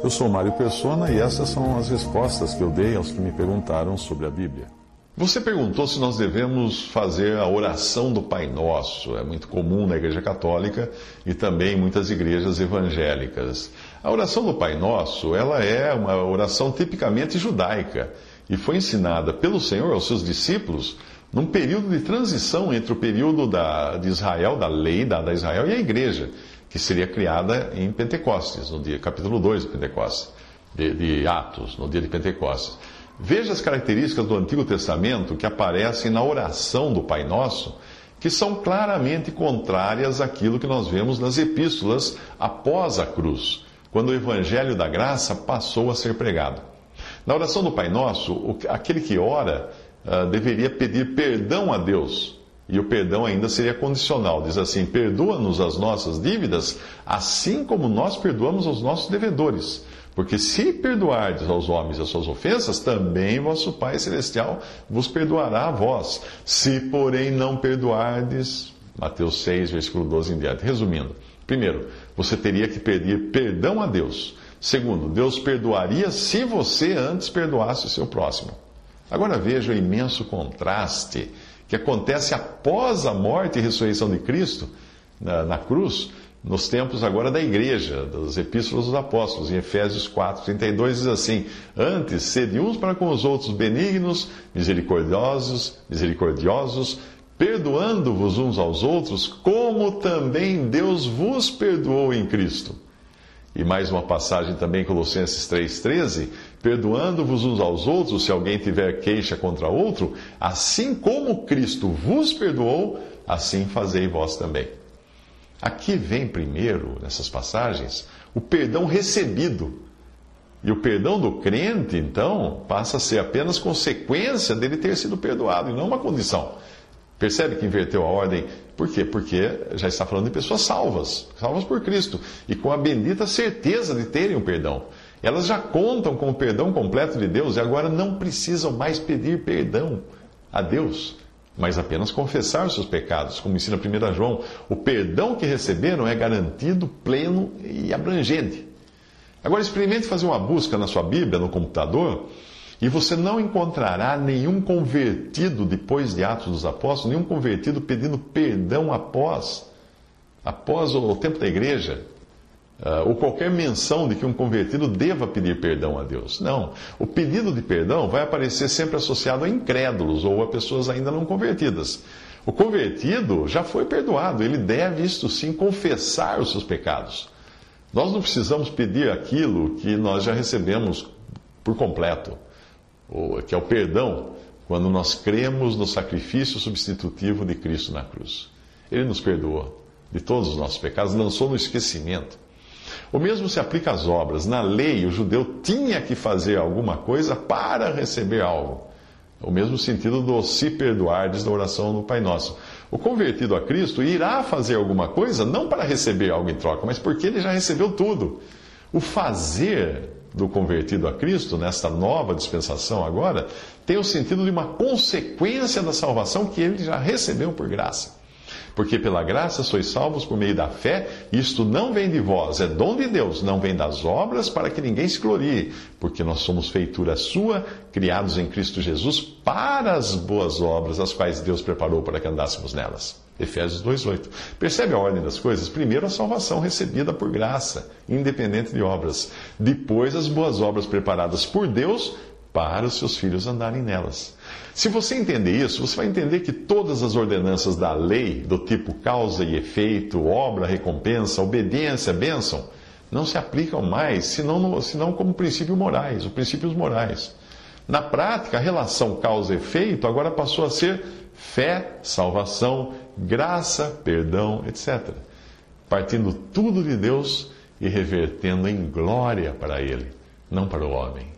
Eu sou Mário Persona e essas são as respostas que eu dei aos que me perguntaram sobre a Bíblia. Você perguntou se nós devemos fazer a oração do Pai Nosso. É muito comum na Igreja Católica e também em muitas igrejas evangélicas. A oração do Pai Nosso, ela é uma oração tipicamente judaica e foi ensinada pelo Senhor aos seus discípulos num período de transição entre o período da, de Israel, da lei da Israel e a igreja, que seria criada em Pentecostes, no dia capítulo 2 de Pentecostes, de, de Atos, no dia de Pentecostes. Veja as características do Antigo Testamento que aparecem na oração do Pai Nosso, que são claramente contrárias àquilo que nós vemos nas epístolas após a cruz, quando o Evangelho da Graça passou a ser pregado. Na oração do Pai Nosso, aquele que ora uh, deveria pedir perdão a Deus. E o perdão ainda seria condicional. Diz assim: Perdoa-nos as nossas dívidas, assim como nós perdoamos aos nossos devedores. Porque se perdoardes aos homens as suas ofensas, também vosso Pai Celestial vos perdoará a vós. Se, porém, não perdoardes, Mateus 6, versículo 12 em diante. Resumindo, primeiro, você teria que pedir perdão a Deus. Segundo, Deus perdoaria se você antes perdoasse o seu próximo. Agora veja o imenso contraste que acontece após a morte e ressurreição de Cristo na, na cruz nos tempos agora da igreja, das epístolas dos apóstolos. Em Efésios 4, 32 diz assim: Antes, sede uns para com os outros benignos, misericordiosos, misericordiosos, perdoando-vos uns aos outros, como também Deus vos perdoou em Cristo. E mais uma passagem também, Colossenses 3,13: Perdoando-vos uns aos outros, se alguém tiver queixa contra outro, assim como Cristo vos perdoou, assim fazei vós também. Aqui vem primeiro, nessas passagens, o perdão recebido. E o perdão do crente, então, passa a ser apenas consequência dele ter sido perdoado, e não uma condição. Percebe que inverteu a ordem? Por quê? Porque já está falando de pessoas salvas, salvas por Cristo, e com a bendita certeza de terem o perdão. Elas já contam com o perdão completo de Deus e agora não precisam mais pedir perdão a Deus mas apenas confessar os seus pecados, como ensina 1 João. O perdão que receberam é garantido, pleno e abrangente. Agora experimente fazer uma busca na sua Bíblia, no computador, e você não encontrará nenhum convertido depois de Atos dos Apóstolos, nenhum convertido pedindo perdão após, após o tempo da igreja, Uh, ou qualquer menção de que um convertido deva pedir perdão a Deus. Não. O pedido de perdão vai aparecer sempre associado a incrédulos ou a pessoas ainda não convertidas. O convertido já foi perdoado, ele deve, isto sim, confessar os seus pecados. Nós não precisamos pedir aquilo que nós já recebemos por completo, que é o perdão, quando nós cremos no sacrifício substitutivo de Cristo na cruz. Ele nos perdoou de todos os nossos pecados, lançou no esquecimento. O mesmo se aplica às obras. Na lei, o judeu tinha que fazer alguma coisa para receber algo. O mesmo sentido do se perdoardes da oração do Pai Nosso. O convertido a Cristo irá fazer alguma coisa não para receber algo em troca, mas porque ele já recebeu tudo. O fazer do convertido a Cristo, nesta nova dispensação agora, tem o sentido de uma consequência da salvação que ele já recebeu por graça. Porque pela graça sois salvos por meio da fé, isto não vem de vós, é dom de Deus, não vem das obras para que ninguém se glorie, porque nós somos feitura sua, criados em Cristo Jesus para as boas obras, as quais Deus preparou para que andássemos nelas. Efésios 2:8. Percebe a ordem das coisas? Primeiro a salvação recebida por graça, independente de obras. Depois as boas obras preparadas por Deus para os seus filhos andarem nelas. Se você entender isso, você vai entender que todas as ordenanças da lei, do tipo causa e efeito, obra, recompensa, obediência, bênção, não se aplicam mais, senão, senão como princípios morais, os princípios morais. Na prática, a relação causa-efeito agora passou a ser fé, salvação, graça, perdão, etc. partindo tudo de Deus e revertendo em glória para Ele, não para o homem.